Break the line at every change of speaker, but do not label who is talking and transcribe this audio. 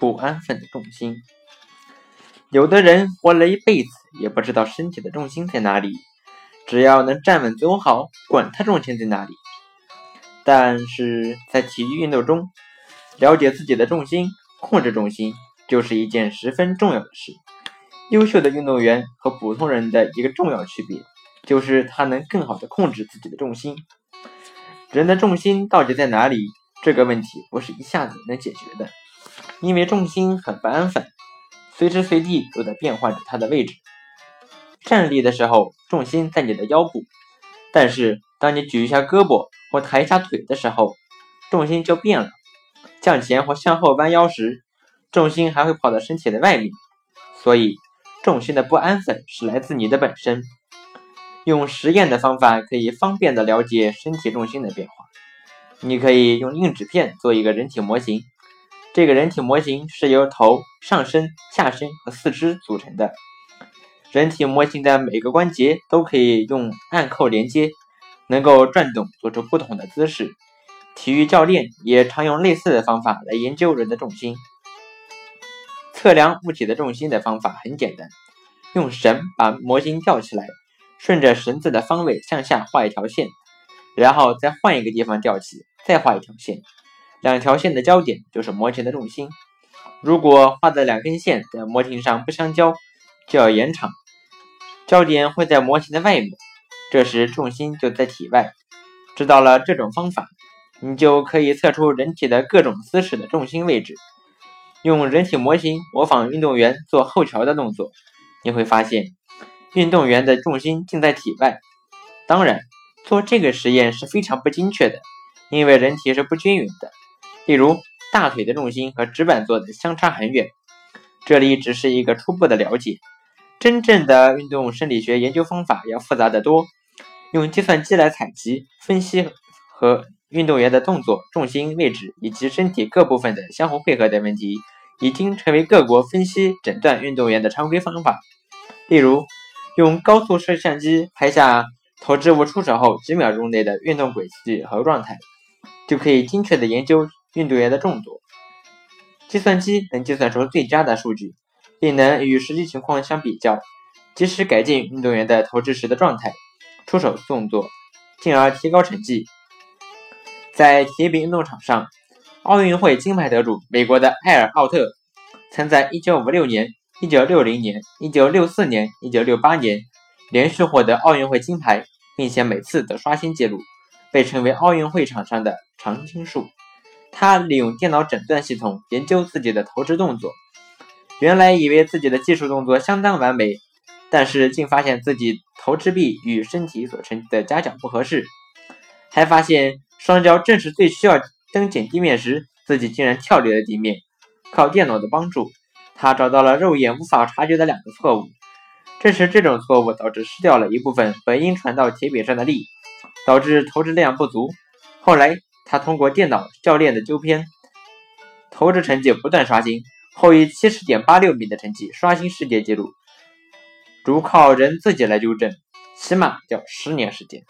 不安分的重心。有的人活了一辈子也不知道身体的重心在哪里，只要能站稳走好，管他重心在哪里。但是在体育运动中，了解自己的重心，控制重心，就是一件十分重要的事。优秀的运动员和普通人的一个重要区别，就是他能更好的控制自己的重心。人的重心到底在哪里？这个问题不是一下子能解决的，因为重心很不安分，随时随地都在变换着它的位置。站立的时候，重心在你的腰部，但是当你举一下胳膊或抬一下腿的时候，重心就变了。向前或向后弯腰时，重心还会跑到身体的外面。所以，重心的不安分是来自你的本身。用实验的方法可以方便的了解身体重心的变化。你可以用硬纸片做一个人体模型，这个人体模型是由头、上身、下身和四肢组成的。人体模型的每个关节都可以用按扣连接，能够转动，做出不同的姿势。体育教练也常用类似的方法来研究人的重心。测量物体的重心的方法很简单，用绳把模型吊起来，顺着绳子的方位向下画一条线。然后再换一个地方吊起，再画一条线，两条线的交点就是模型的重心。如果画的两根线在模型上不相交，就要延长，交点会在模型的外面，这时重心就在体外。知道了这种方法，你就可以测出人体的各种姿势的重心位置。用人体模型模仿运动员做后桥的动作，你会发现运动员的重心竟在体外。当然。做这个实验是非常不精确的，因为人体是不均匀的。例如，大腿的重心和直板做的相差很远。这里只是一个初步的了解，真正的运动生理学研究方法要复杂得多。用计算机来采集、分析和运动员的动作、重心位置以及身体各部分的相互配合等问题，已经成为各国分析诊断运动员的常规方法。例如，用高速摄像机拍下。投掷物出手后几秒钟内的运动轨迹和状态，就可以精确的研究运动员的动作。计算机能计算出最佳的数据，并能与实际情况相比较，及时改进运动员的投掷时的状态、出手动作，进而提高成绩。在铁饼运动场上，奥运会金牌得主美国的艾尔奥特，曾在1956年、1960年、1964年、1968年连续获得奥运会金牌。并且每次都刷新纪录，被称为奥运会场上的常青树。他利用电脑诊断系统研究自己的投掷动作，原来以为自己的技术动作相当完美，但是竟发现自己投掷臂与身体所成的夹角不合适，还发现双脚正是最需要蹬紧地面时，自己竟然跳离了地面。靠电脑的帮助，他找到了肉眼无法察觉的两个错误。正是这种错误导致失掉了一部分本应传到铁饼上的力，导致投掷量不足。后来他通过电脑教练的纠偏，投掷成绩不断刷新，后以七十点八六米的成绩刷新世界纪录。主靠人自己来纠正，起码要十年时间。